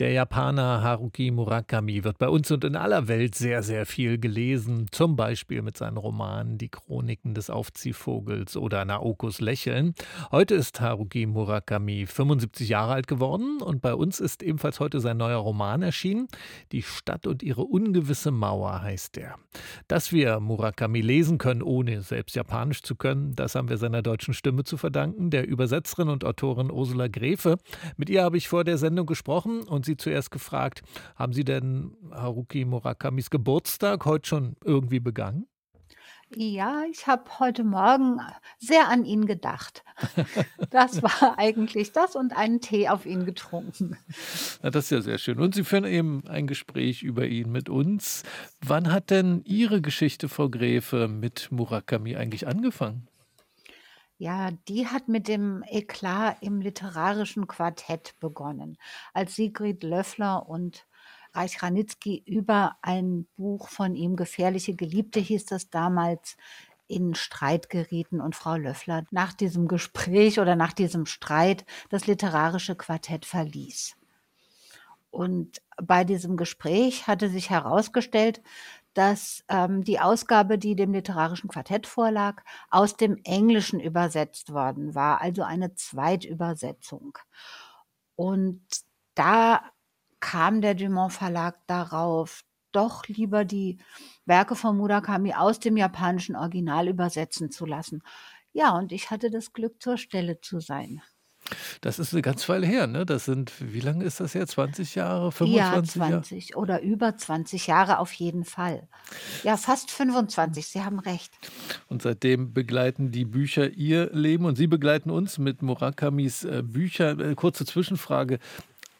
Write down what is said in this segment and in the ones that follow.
Der Japaner Haruki Murakami wird bei uns und in aller Welt sehr, sehr viel gelesen. Zum Beispiel mit seinen Romanen Die Chroniken des Aufziehvogels oder Naokos Lächeln. Heute ist Haruki Murakami 75 Jahre alt geworden und bei uns ist ebenfalls heute sein neuer Roman erschienen. Die Stadt und ihre ungewisse Mauer heißt er. Dass wir Murakami lesen können, ohne selbst Japanisch zu können, das haben wir seiner deutschen Stimme zu verdanken, der Übersetzerin und Autorin Ursula Gräfe. Mit ihr habe ich vor der Sendung gesprochen und Sie zuerst gefragt, haben Sie denn Haruki Murakamis Geburtstag heute schon irgendwie begangen? Ja, ich habe heute Morgen sehr an ihn gedacht. Das war eigentlich das und einen Tee auf ihn getrunken. Na, das ist ja sehr schön. Und Sie führen eben ein Gespräch über ihn mit uns. Wann hat denn Ihre Geschichte, Frau Gräfe, mit Murakami eigentlich angefangen? Ja, die hat mit dem Eklat im literarischen Quartett begonnen, als Sigrid Löffler und Reich Ranitzky über ein Buch von ihm, Gefährliche Geliebte hieß das damals, in Streit gerieten und Frau Löffler nach diesem Gespräch oder nach diesem Streit das literarische Quartett verließ. Und bei diesem Gespräch hatte sich herausgestellt, dass ähm, die Ausgabe, die dem literarischen Quartett vorlag, aus dem Englischen übersetzt worden war, also eine Zweitübersetzung. Und da kam der Dumont Verlag darauf, doch lieber die Werke von Murakami aus dem japanischen Original übersetzen zu lassen. Ja, und ich hatte das Glück, zur Stelle zu sein. Das ist eine ganz Weile her, ne? Das sind wie lange ist das her? 20 Jahre, Ja, 25 Jahre? 20 oder über 20 Jahre auf jeden Fall. Ja, fast 25, Sie haben recht. Und seitdem begleiten die Bücher Ihr Leben und Sie begleiten uns mit Murakamis, äh, Büchern. Äh, kurze Zwischenfrage.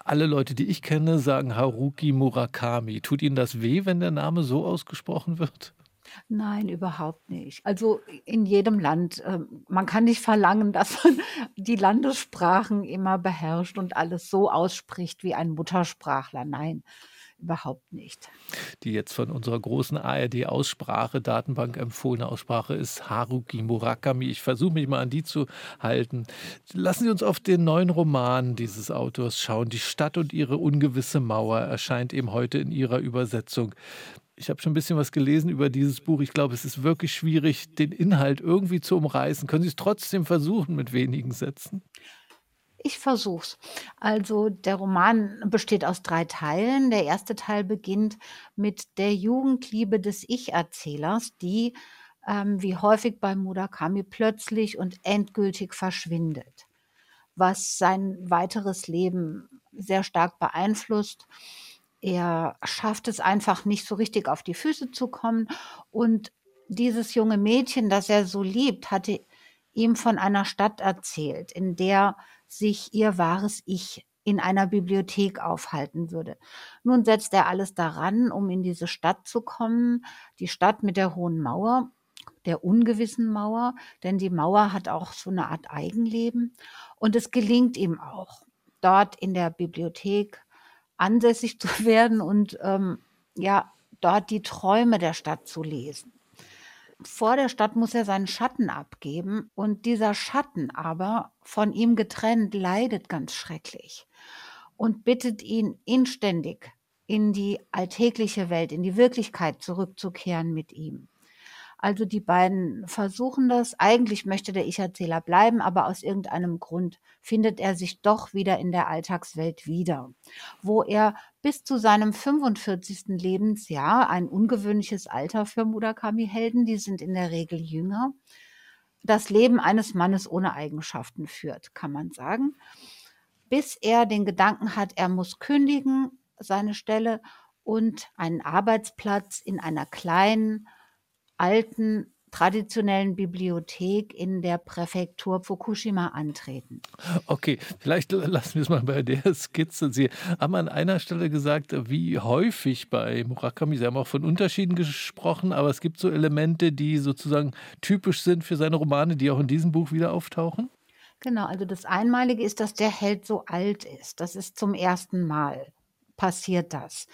Alle Leute, die ich kenne, sagen Haruki Murakami. Tut Ihnen das weh, wenn der Name so ausgesprochen wird? Nein, überhaupt nicht. Also in jedem Land, ähm, man kann nicht verlangen, dass man die Landessprachen immer beherrscht und alles so ausspricht wie ein Muttersprachler. Nein, überhaupt nicht. Die jetzt von unserer großen ARD-Aussprache-Datenbank empfohlene Aussprache ist Haruki Murakami. Ich versuche mich mal an die zu halten. Lassen Sie uns auf den neuen Roman dieses Autors schauen. Die Stadt und ihre ungewisse Mauer erscheint eben heute in Ihrer Übersetzung. Ich habe schon ein bisschen was gelesen über dieses Buch. Ich glaube, es ist wirklich schwierig, den Inhalt irgendwie zu umreißen. Können Sie es trotzdem versuchen mit wenigen Sätzen? Ich versuch's. Also der Roman besteht aus drei Teilen. Der erste Teil beginnt mit der Jugendliebe des Ich-Erzählers, die, ähm, wie häufig bei Murakami, plötzlich und endgültig verschwindet, was sein weiteres Leben sehr stark beeinflusst. Er schafft es einfach nicht so richtig auf die Füße zu kommen und dieses junge Mädchen, das er so liebt, hatte ihm von einer Stadt erzählt, in der sich ihr wahres Ich in einer Bibliothek aufhalten würde. Nun setzt er alles daran, um in diese Stadt zu kommen, die Stadt mit der hohen Mauer, der ungewissen Mauer, denn die Mauer hat auch so eine Art Eigenleben und es gelingt ihm auch, dort in der Bibliothek ansässig zu werden und ähm, ja, dort die Träume der Stadt zu lesen. Vor der Stadt muss er seinen Schatten abgeben und dieser Schatten aber, von ihm getrennt, leidet ganz schrecklich und bittet ihn inständig in die alltägliche Welt, in die Wirklichkeit zurückzukehren mit ihm. Also die beiden versuchen das. Eigentlich möchte der Ich-Erzähler bleiben, aber aus irgendeinem Grund findet er sich doch wieder in der Alltagswelt wieder, wo er bis zu seinem 45. Lebensjahr, ein ungewöhnliches Alter für Murakami-Helden, die sind in der Regel jünger, das Leben eines Mannes ohne Eigenschaften führt, kann man sagen, bis er den Gedanken hat, er muss kündigen, seine Stelle und einen Arbeitsplatz in einer kleinen, alten traditionellen Bibliothek in der Präfektur Fukushima antreten. Okay, vielleicht lassen wir es mal bei der Skizze. Sie haben an einer Stelle gesagt, wie häufig bei Murakami, Sie haben auch von Unterschieden gesprochen, aber es gibt so Elemente, die sozusagen typisch sind für seine Romane, die auch in diesem Buch wieder auftauchen? Genau, also das Einmalige ist, dass der Held so alt ist. Das ist zum ersten Mal passiert das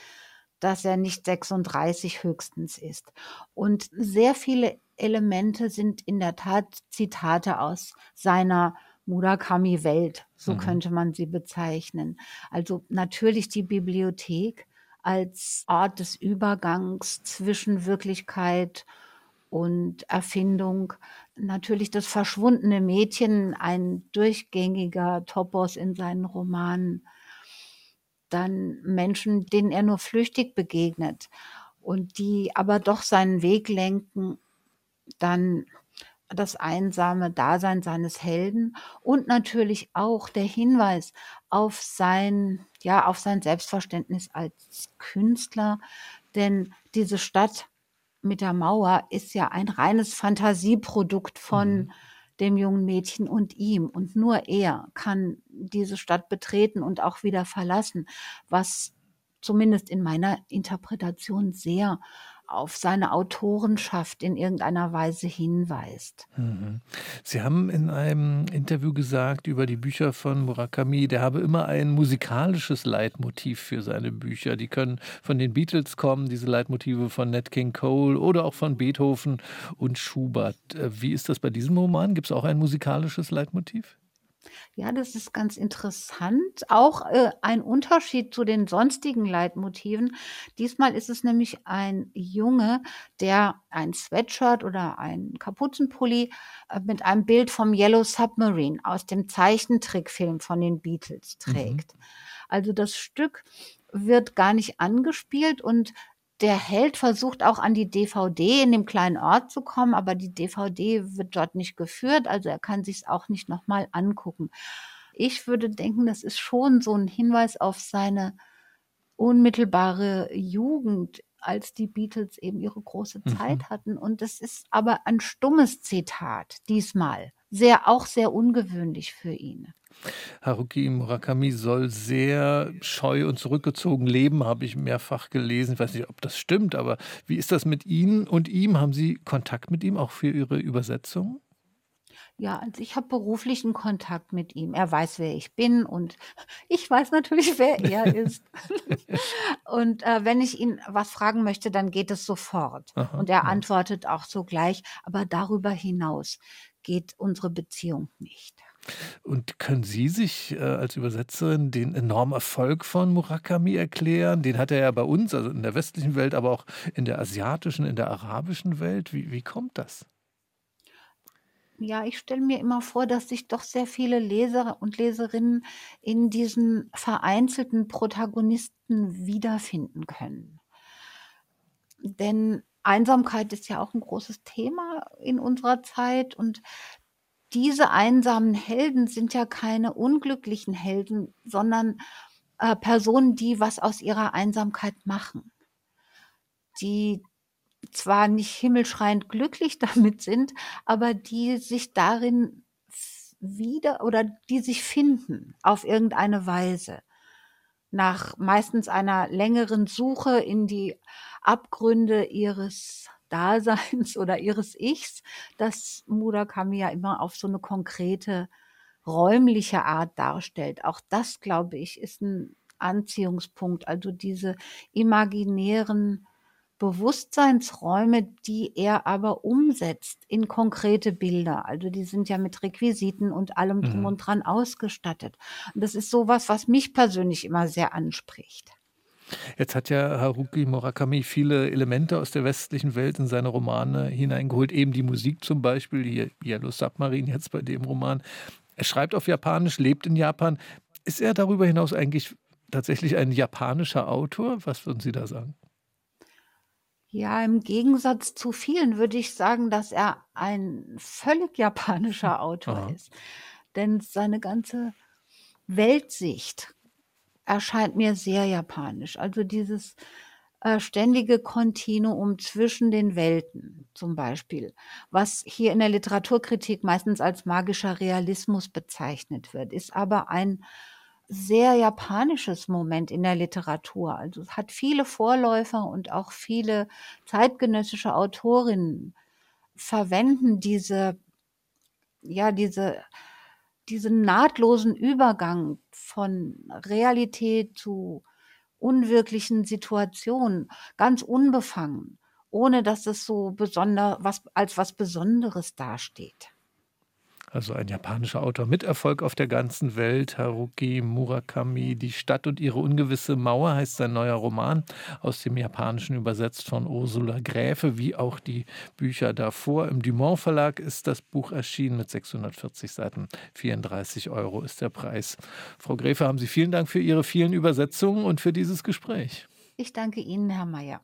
dass er nicht 36 höchstens ist. Und sehr viele Elemente sind in der Tat Zitate aus seiner Murakami-Welt, so Mhm. könnte man sie bezeichnen. Also natürlich die Bibliothek als Ort des Übergangs zwischen Wirklichkeit und Erfindung. Natürlich das verschwundene Mädchen, ein durchgängiger Topos in seinen Romanen. Dann Menschen, denen er nur flüchtig begegnet und die aber doch seinen Weg lenken. Dann das einsame Dasein seines Helden und natürlich auch der Hinweis auf sein ja, auf sein Selbstverständnis als Künstler, denn diese Stadt mit der Mauer ist ja ein reines Fantasieprodukt Mhm. Dem jungen Mädchen und ihm. Und nur er kann diese Stadt betreten und auch wieder verlassen, was zumindest in meiner Interpretation sehr auf seine Autorenschaft in irgendeiner Weise hinweist. Mhm. Sie haben in einem Interview gesagt über die Bücher von Murakami, der habe immer ein musikalisches Leitmotiv für seine Bücher. Die können von den Beatles kommen, diese Leitmotive von Nat King Cole oder auch von Beethoven und Schubert. Äh, wie ist das bei diesem Roman? Gibt es auch ein musikalisches Leitmotiv? Ja, das ist ganz interessant. Auch, äh, ein Unterschied zu den sonstigen Leitmotiven. Diesmal ist es nämlich ein Junge, der ein Sweatshirt oder einen Kapuzenpulli, äh, mit einem Bild vom Yellow Submarine aus dem Zeichentrickfilm von den Beatles Mhm. trägt. Also, das Stück wird gar nicht angespielt und der Held versucht auch an die DVD in dem kleinen Ort zu kommen, aber die DVD wird dort nicht geführt, also er kann sich's auch nicht noch mal angucken. Ich würde denken, das ist schon so 'n Hinweis auf seine unmittelbare Jugend, als die Beatles eben ihre große Mhm. Zeit hatten. Und das ist aber ein stummes Zitat diesmal, sehr auch sehr ungewöhnlich für ihn. Haruki Murakami soll sehr scheu und zurückgezogen leben, habe ich mehrfach gelesen. Ich weiß nicht, ob das stimmt, aber wie ist das mit Ihnen und ihm? Haben Sie Kontakt mit ihm auch für Ihre Übersetzung? Ja, also ich habe beruflichen Kontakt mit ihm. Er weiß, wer ich bin und ich weiß natürlich, wer er ist. Und, äh, wenn ich ihn was fragen möchte, dann geht es sofort Aha, und er ja. antwortet auch sogleich, aber darüber hinaus geht unsere Beziehung nicht. Und können Sie sich, äh, als Übersetzerin den enormen Erfolg von Murakami erklären? Den hat er ja bei uns, also in der westlichen Welt, aber auch in der asiatischen, in der arabischen Welt. Wie wie kommt das? Ja, ich stelle mir immer vor, dass sich doch sehr viele Leser und Leserinnen in diesen vereinzelten Protagonisten wiederfinden können. Denn Einsamkeit ist ja auch 'n großes Thema in unserer Zeit und diese einsamen Helden sind ja keine unglücklichen Helden, sondern, äh, Personen, die was aus ihrer Einsamkeit machen. Die zwar nicht himmelschreiend glücklich damit sind, aber die sich darin wieder oder die sich finden auf irgendeine Weise. Nach meistens einer längeren Suche in die Abgründe ihres Daseins oder ihres Ichs, das Murakami ja immer auf so 'ne konkrete räumliche Art darstellt. Auch das, glaube ich, ist 'n Anziehungspunkt, also diese imaginären Bewusstseinsräume, die er aber umsetzt in konkrete Bilder. Also, die sind ja mit Requisiten und allem Drum Mhm. und Dran ausgestattet. Und das ist so was, was mich persönlich immer sehr anspricht. Jetzt hat ja Haruki Murakami viele Elemente aus der westlichen Welt in seine Romane hineingeholt, eben die Musik zum Beispiel, hier „Yellow Submarine“ jetzt bei dem Roman. Er schreibt auf Japanisch, lebt in Japan. Ist er darüber hinaus eigentlich tatsächlich ein japanischer Autor? Was würden Sie da sagen? Ja, im Gegensatz zu vielen würde ich sagen, dass er ein völlig japanischer Autor Aha. ist, denn seine ganze Weltsicht erscheint mir sehr japanisch. Also, dieses, äh, ständige Kontinuum zwischen den Welten zum Beispiel, was hier in der Literaturkritik meistens als magischer Realismus bezeichnet wird, ist aber ein sehr japanisches Moment in der Literatur. Also, es hat viele Vorläufer und auch viele zeitgenössische Autorinnen verwenden diese ja, diese diesen nahtlosen Übergang von Realität zu unwirklichen Situationen ganz unbefangen, ohne dass es so besonder was als was Besonderes dasteht. Also ein japanischer Autor mit Erfolg auf der ganzen Welt, Haruki Murakami. Die Stadt und ihre ungewisse Mauer heißt sein neuer Roman, aus dem Japanischen übersetzt von Ursula Gräfe, wie auch die Bücher davor. Im Dumont Verlag ist das Buch erschienen mit 640 Seiten. 34 Euro ist der Preis. Frau Gräfe, haben Sie vielen Dank für Ihre vielen Übersetzungen und für dieses Gespräch. Ich danke Ihnen, Herr Mayer.